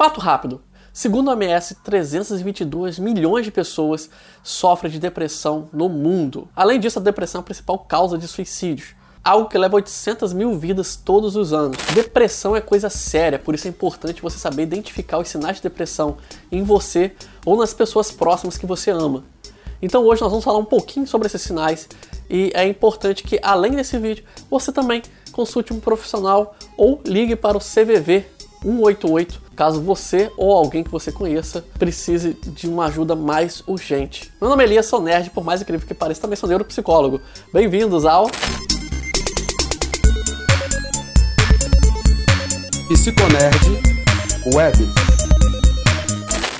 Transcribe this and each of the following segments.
Fato rápido. Segundo a OMS, 322 milhões de pessoas sofrem de depressão no mundo. Além disso, a depressão é a principal causa de suicídios algo que leva 800 mil vidas todos os anos. Depressão é coisa séria, por isso é importante você saber identificar os sinais de depressão em você ou nas pessoas próximas que você ama. Então hoje nós vamos falar um pouquinho sobre esses sinais e é importante que além desse vídeo você também consulte um profissional ou ligue para o CVV 188 caso você ou alguém que você conheça precise de uma ajuda mais urgente. Meu nome é Elias, sou nerd, por mais incrível que pareça, também sou neuropsicólogo. Bem-vindos ao Psiconerd Web.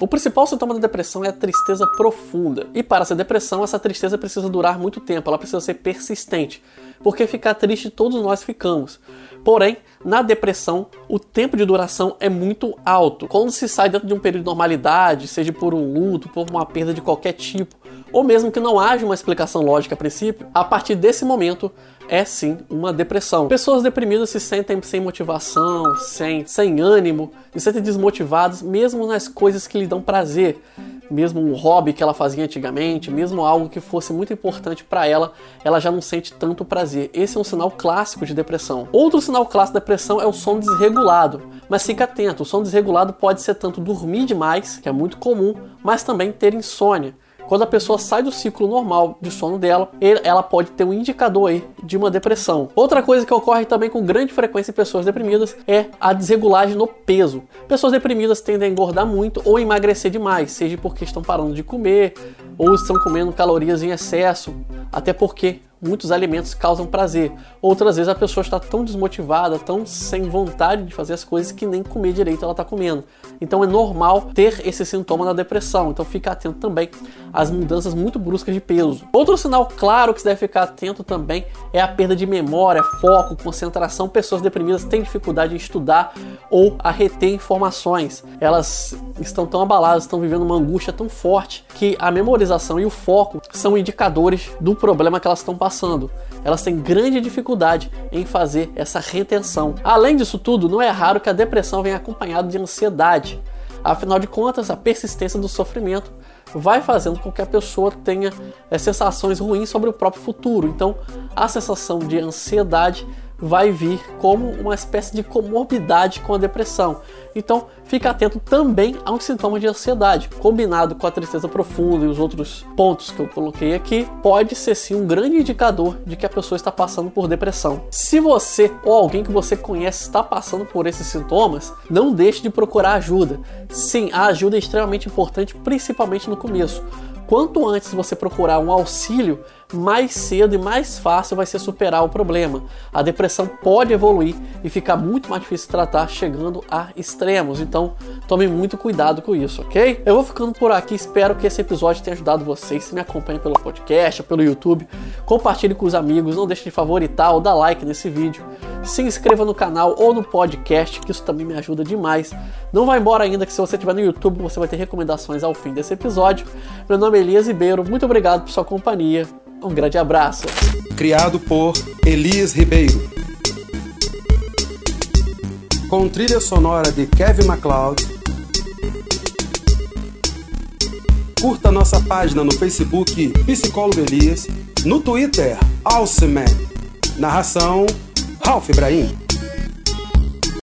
O principal sintoma da depressão é a tristeza profunda. E para essa depressão, essa tristeza precisa durar muito tempo, ela precisa ser persistente. Porque ficar triste todos nós ficamos. Porém, na depressão, o tempo de duração é muito alto. Quando se sai dentro de um período de normalidade, seja por um luto, por uma perda de qualquer tipo, ou mesmo que não haja uma explicação lógica a princípio, a partir desse momento é sim uma depressão. Pessoas deprimidas se sentem sem motivação, sem, sem ânimo, se sentem desmotivadas, mesmo nas coisas que lhe dão prazer. Mesmo um hobby que ela fazia antigamente, mesmo algo que fosse muito importante para ela, ela já não sente tanto prazer. Esse é um sinal clássico de depressão. Outro sinal clássico de depressão é o sono desregulado. Mas fica atento, o sono desregulado pode ser tanto dormir demais, que é muito comum, mas também ter insônia. Quando a pessoa sai do ciclo normal de sono dela, ela pode ter um indicador aí de uma depressão. Outra coisa que ocorre também com grande frequência em pessoas deprimidas é a desregulagem no peso. Pessoas deprimidas tendem a engordar muito ou emagrecer demais, seja porque estão parando de comer ou estão comendo calorias em excesso, até porque muitos alimentos causam prazer. Outras vezes a pessoa está tão desmotivada, tão sem vontade de fazer as coisas que nem comer direito ela está comendo. Então é normal ter esse sintoma da depressão. Então fica atento também às mudanças muito bruscas de peso. Outro sinal claro que você deve ficar atento também é a perda de memória, foco, concentração. Pessoas deprimidas têm dificuldade em estudar ou a reter informações. Elas estão tão abaladas, estão vivendo uma angústia tão forte que a memorização e o foco são indicadores do problema que elas estão passando. Elas têm grande dificuldade em fazer essa retenção. Além disso tudo, não é raro que a depressão venha acompanhada de ansiedade. Afinal de contas, a persistência do sofrimento vai fazendo com que a pessoa tenha é, sensações ruins sobre o próprio futuro. Então, a sensação de ansiedade vai vir como uma espécie de comorbidade com a depressão. Então, fique atento também a um sintoma de ansiedade, combinado com a tristeza profunda e os outros pontos que eu coloquei aqui, pode ser sim um grande indicador de que a pessoa está passando por depressão. Se você ou alguém que você conhece está passando por esses sintomas, não deixe de procurar ajuda. Sim, a ajuda é extremamente importante, principalmente no começo. Quanto antes você procurar um auxílio, mais cedo e mais fácil vai ser superar o problema. A depressão pode evoluir e ficar muito mais difícil de tratar, chegando a extremos. Então, tome muito cuidado com isso, ok? Eu vou ficando por aqui. Espero que esse episódio tenha ajudado vocês. Se me acompanhem pelo podcast, pelo YouTube, compartilhe com os amigos. Não deixe de favoritar ou dar like nesse vídeo. Se inscreva no canal ou no podcast, que isso também me ajuda demais. Não vai embora ainda, que se você estiver no YouTube, você vai ter recomendações ao fim desse episódio. Meu nome é Elias Ribeiro. Muito obrigado por sua companhia. Um grande abraço. Criado por Elias Ribeiro. Com trilha sonora de Kevin MacLeod. Curta nossa página no Facebook Psicólogo Elias. No Twitter, Alceman. Narração, Ralph Ibrahim.